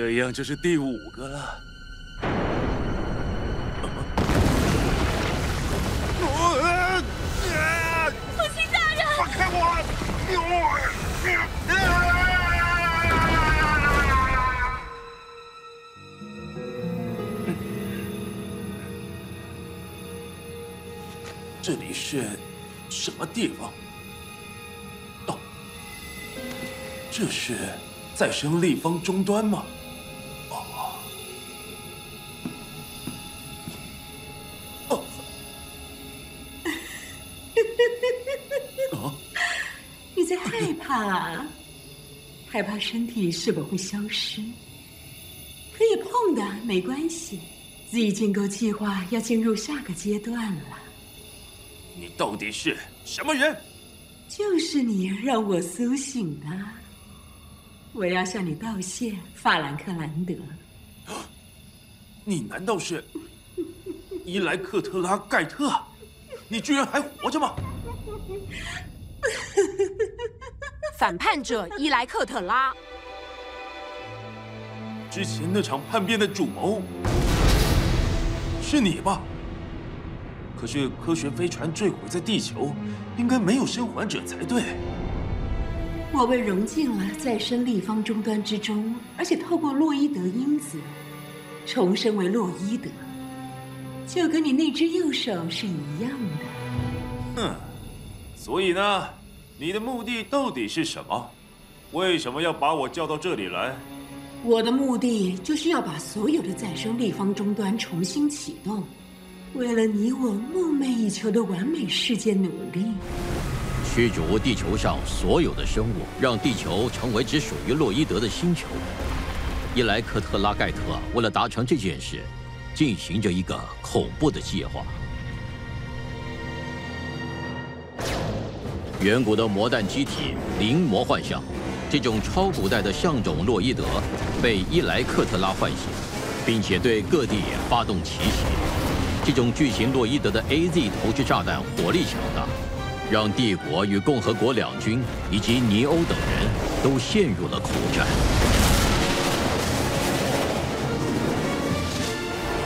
这样就是第五个了。父亲大人，放开我！这里是什么地方？哦，这是再生立方终端吗？害怕身体是否会消失？可以碰的没关系。自己建构计划要进入下个阶段了。你到底是什么人？就是你让我苏醒的。我要向你道谢，法兰克兰德。你难道是伊莱克特拉盖特？你居然还活着吗？反叛者伊莱克特拉，之前那场叛变的主谋是你吧？可是科学飞船坠毁在地球，应该没有生还者才对。我被融进了再生立方终端之中，而且透过洛伊德因子重生为洛伊德，就跟你那只右手是一样的。哼，所以呢？你的目的到底是什么？为什么要把我叫到这里来？我的目的就是要把所有的再生立方终端重新启动，为了你我梦寐以求的完美世界努力。驱逐地球上所有的生物，让地球成为只属于洛伊德的星球。伊莱克特拉盖特为了达成这件事，进行着一个恐怖的计划。远古的魔弹机体灵魔幻象，这种超古代的象种洛伊德被伊莱克特拉唤醒，并且对各地发动奇袭。这种巨型洛伊德的 AZ 投掷炸弹火力强大，让帝国与共和国两军以及尼欧等人都陷入了苦战。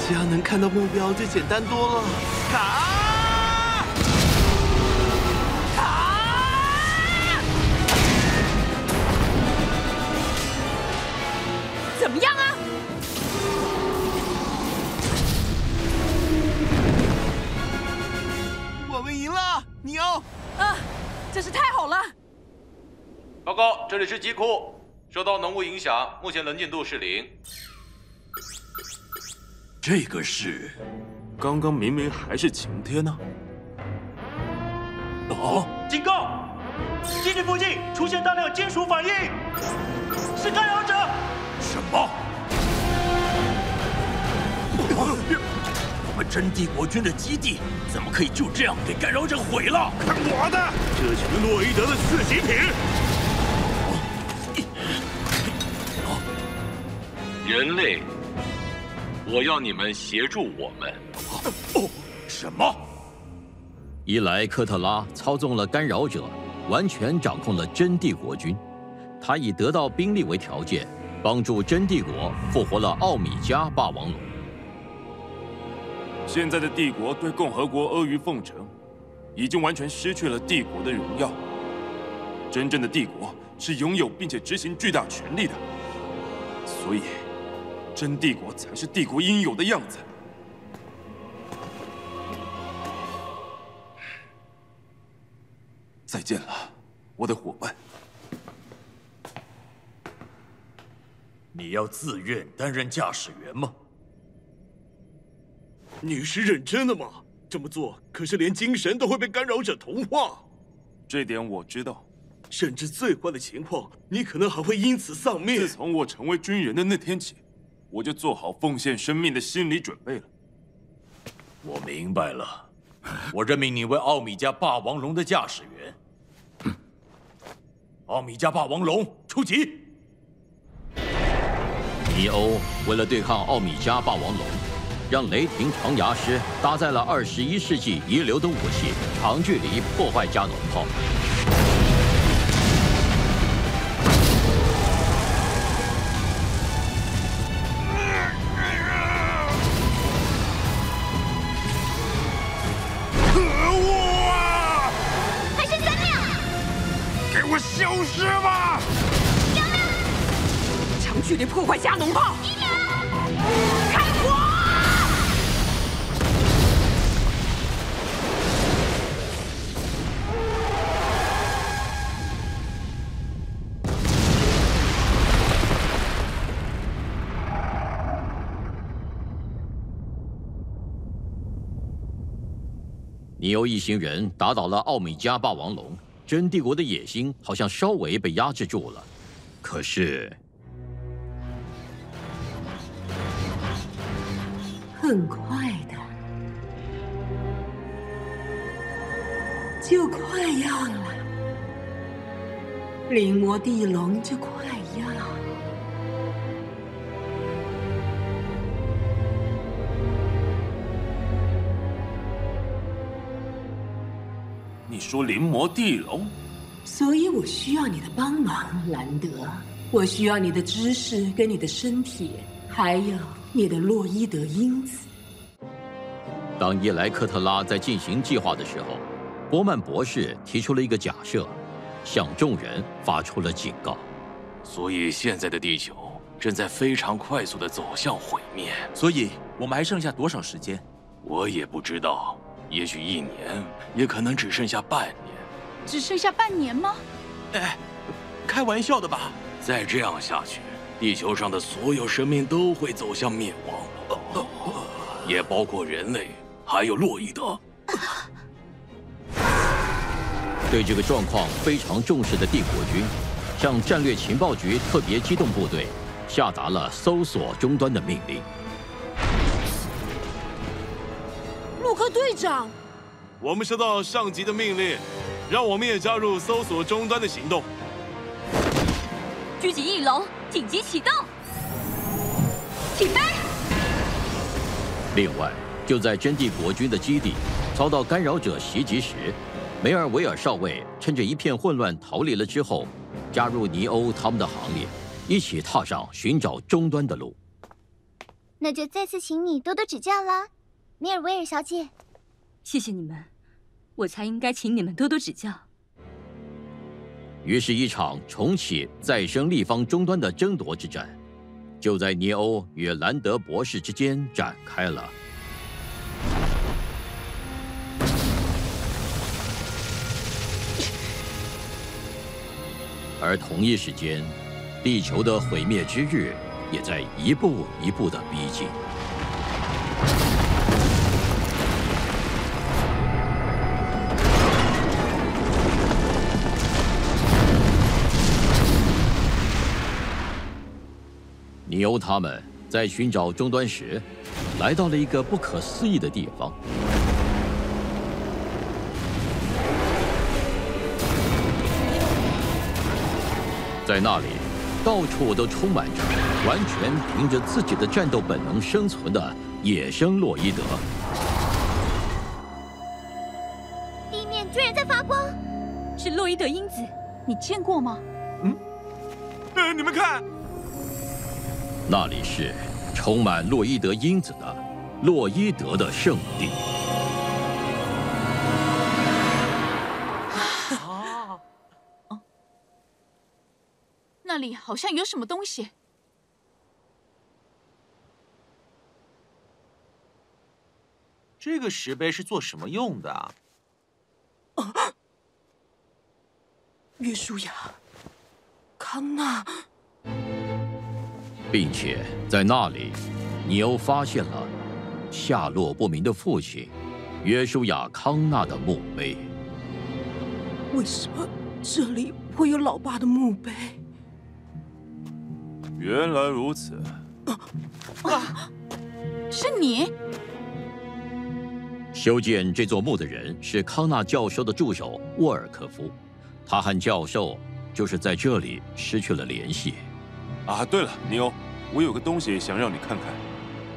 只要能看到目标，就简单多了。卡！报告，这里是机库，受到浓雾影响，目前能见度是零。这个是，刚刚明明还是晴天呢。哦，警告！基地附近出现大量金属反应，是干扰者。什么？们真帝国军的基地怎么可以就这样给干扰者毁了？看我的！这群洛伊德的次级品！人类，我要你们协助我们。哦，什么？伊莱克特拉操纵了干扰者，完全掌控了真帝国军。他以得到兵力为条件，帮助真帝国复活了奥米加霸王龙。现在的帝国对共和国阿谀奉承，已经完全失去了帝国的荣耀。真正的帝国是拥有并且执行巨大权力的，所以。真帝国才是帝国应有的样子。再见了，我的伙伴。你要自愿担任驾驶员吗？你是认真的吗？这么做可是连精神都会被干扰者同化。这点我知道。甚至最坏的情况，你可能还会因此丧命。自从我成为军人的那天起。我就做好奉献生命的心理准备了。我明白了，我任命你为奥米加霸王龙的驾驶员。奥米加霸王龙出击！尼欧为了对抗奥米加霸王龙，让雷霆长牙师搭载了二十一世纪遗留的武器长距离破坏加农炮。可恶啊还剩三秒给我消失吧长距离破坏加农炮。尼欧一行人打倒了奥米加霸王龙，真帝国的野心好像稍微被压制住了。可是，很快的，就快要了，灵魔地龙就快要说临摹地龙？所以我需要你的帮忙，兰德。我需要你的知识跟你的身体，还有你的洛伊德因子。当伊莱克特拉在进行计划的时候，波曼博士提出了一个假设，向众人发出了警告。所以现在的地球正在非常快速的走向毁灭。所以我们还剩下多少时间？我也不知道，也许一年，也可能只剩下半年。只剩下半年吗？哎，开玩笑的吧？再这样下去，地球上的所有生命都会走向灭亡，也包括人类，还有洛伊德。对这个状况非常重视的帝国军，向战略情报局特别机动部队下达了搜索终端的命令。洛克队长，我们收到上级的命令。让我们也加入搜索终端的行动。狙击翼龙紧急启动，起飞。另外，就在真帝国军的基地遭到干扰者袭击时，梅尔维尔少尉趁着一片混乱逃离了之后，加入尼欧他们的行列，一起踏上寻找终端的路。那就再次请你多多指教啦，梅尔维尔小姐。谢谢你们。我才应该请你们多多指教。于是，一场重启再生立方终端的争夺之战，就在尼欧与兰德博士之间展开了。而同一时间，地球的毁灭之日也在一步一步的逼近。他们在寻找终端时，来到了一个不可思议的地方。在那里，到处都充满着完全凭着自己的战斗本能生存的野生洛伊德。地面居然在发光，是洛伊德因子，你见过吗？嗯，呃，你们看。那里是充满洛伊德因子的洛伊德的圣地。啊！那里好像有什么东西。这个石碑是做什么用的？啊！约书亚，康纳。并且在那里，你又发现了下落不明的父亲约书亚·康纳的墓碑。为什么这里会有老爸的墓碑？原来如此。啊，啊，是你？修建这座墓的人是康纳教授的助手沃尔科夫，他和教授就是在这里失去了联系。啊，对了，尼欧，我有个东西想让你看看。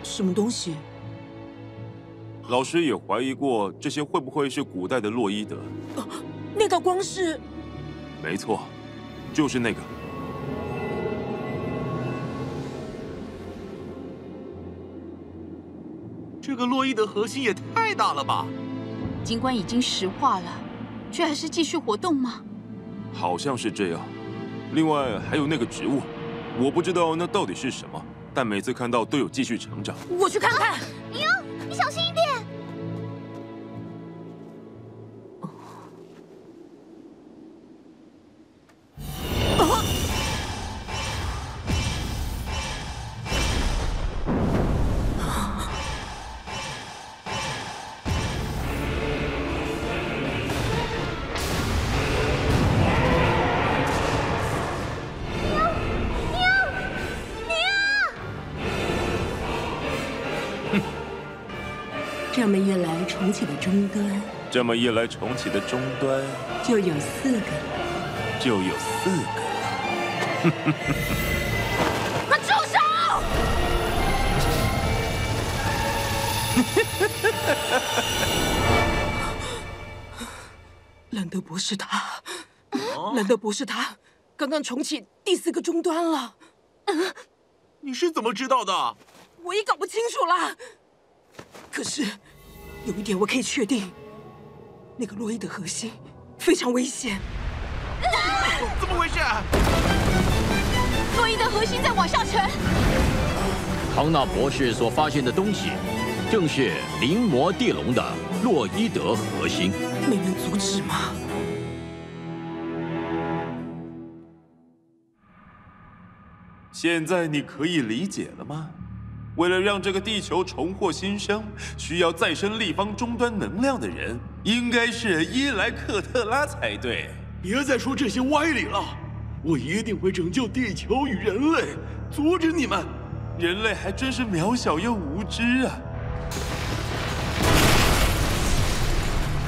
什么东西？老师也怀疑过，这些会不会是古代的洛伊德？啊，那道光是？没错，就是那个。这个洛伊德核心也太大了吧！尽管已经石化了，却还是继续活动吗？好像是这样。另外还有那个植物，我不知道那到底是什么，但每次看到都有继续成长。我去看看。这么一来，重启的终端，这么一来，重启的终端就有四个，就有四个。快住手！兰德博士他，兰德博士他刚刚重启第四个终端了。你是怎么知道的？我也搞不清楚了。可是有一点我可以确定，那个洛伊的核心非常危险。怎么回事？洛伊的核心在往下沉。康纳博士所发现的东西，正是灵魔地龙的洛伊德核心。没能阻止吗？现在你可以理解了吗？为了让这个地球重获新生，需要再生立方终端能量的人，应该是伊莱克特拉才对。别再说这些歪理了！我一定会拯救地球与人类，阻止你们。人类还真是渺小又无知啊！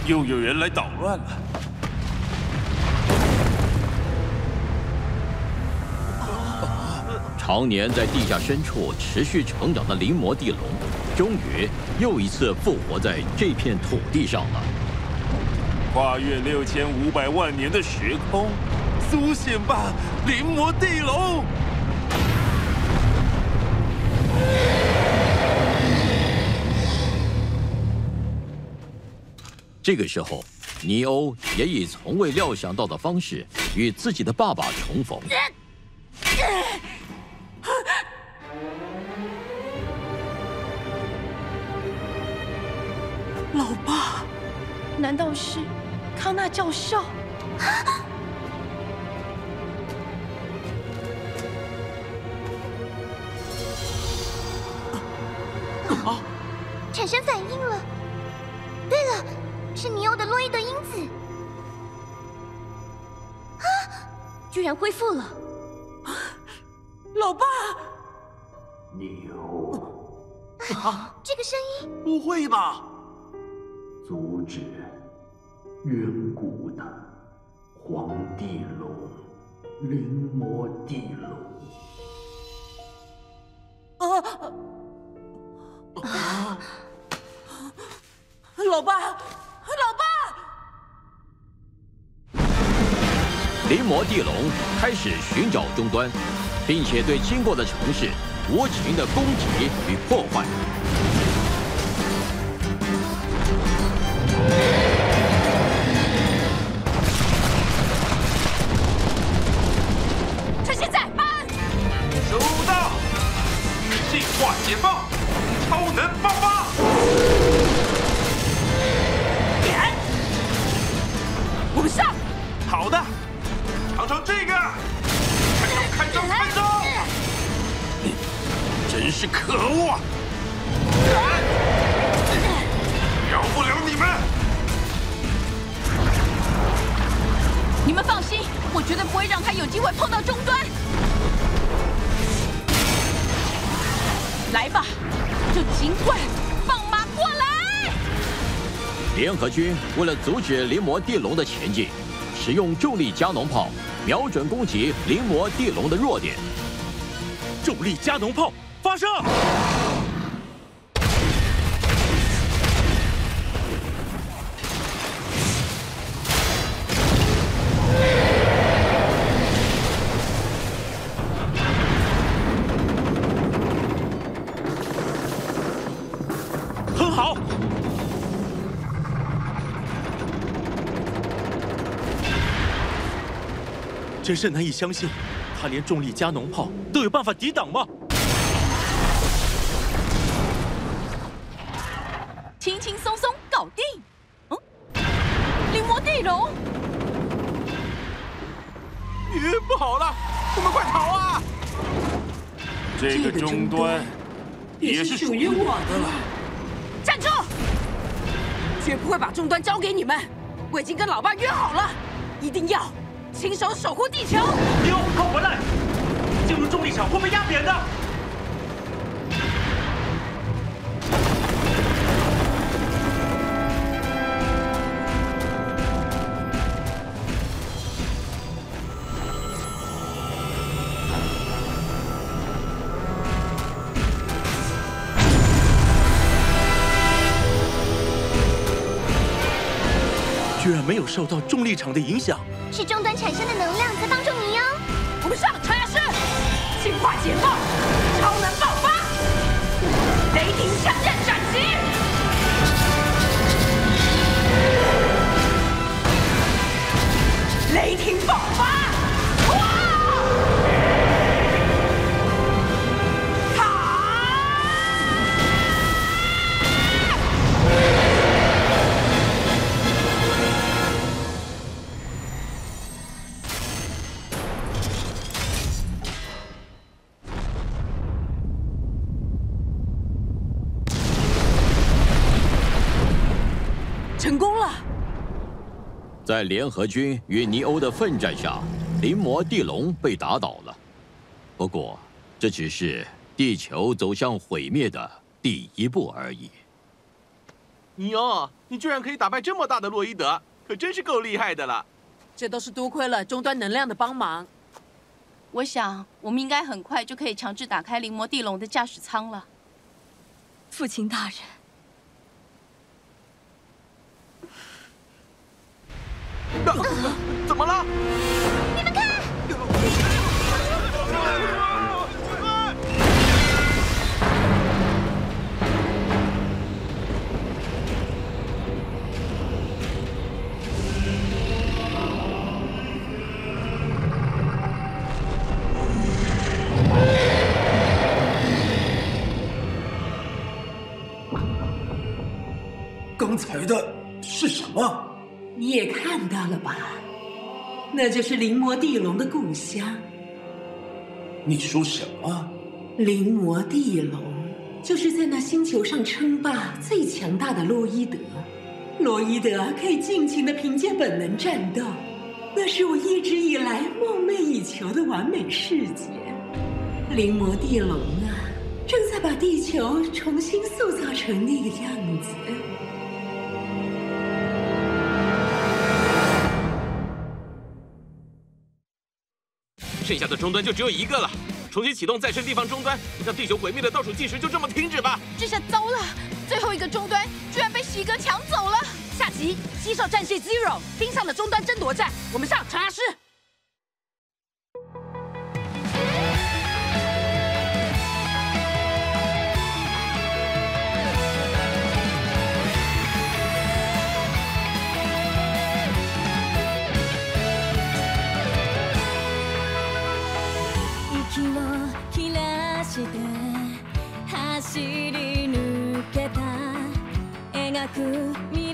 又有人来捣乱了。常年在地下深处持续成长的灵魔地龙，终于又一次复活在这片土地上了。跨越六千五百万年的时空，苏醒吧，灵魔地龙！这个时候，尼欧也以从未料想到的方式与自己的爸爸重逢。老爸，难道是康纳教授？啊！产生反应了。对了，是尼欧的洛伊德因子。啊！居然恢复了。老爸。啊！这个声音。不会吧？阻止远古的黄帝龙，灵魔地龙。啊！啊！老爸，老爸！灵魔地龙开始寻找终端，并且对经过的城市无情的攻击与破坏。趁现在，搬！收到！进化解放，超能爆发！军为了阻止灵魔地龙的前进，使用重力加农炮瞄准攻击灵魔地龙的弱点。重力加农炮发射！真是难以相信，他连重力加农炮都有办法抵挡吗？轻轻松松搞定。嗯，灵魔地龙。咦，不好了，我们快逃啊！这个终端也是属于我的了。站住！绝不会把终端交给你们。我已经跟老爸约好了，一定要亲手守护地球。你给我快回来！进入重力场会被压扁的。居然没有受到重力场的影响，是终端产生的能量在帮助你哦。我们上长牙师，净化解放，超能爆发，雷霆枪刃斩击，雷霆爆发。在联合军与尼欧的奋战下，灵魔地龙被打倒了。不过，这只是地球走向毁灭的第一步而已。尼欧，你居然可以打败这么大的洛伊德，可真是够厉害的了。这都是多亏了终端能量的帮忙。我想，我们应该很快就可以强制打开灵魔地龙的驾驶舱了。父亲大人。怎么了？你们看！刚才的是什么？你也看到了吧？那就是灵魔地龙的故乡。你说什么？灵魔地龙就是在那星球上称霸最强大的洛伊德。洛伊德可以尽情的凭借本能战斗，那是我一直以来梦寐以求的完美世界。灵魔地龙啊，正在把地球重新塑造成那个样子。剩下的终端就只有一个了，重新启动再生地方终端，让地球毁灭的倒数计时就这么停止吧。这下糟了，最后一个终端居然被喜哥抢走了。下集《西兽战士 Zero》冰上的终端争夺战，我们上长牙师。走り抜けた。描く未来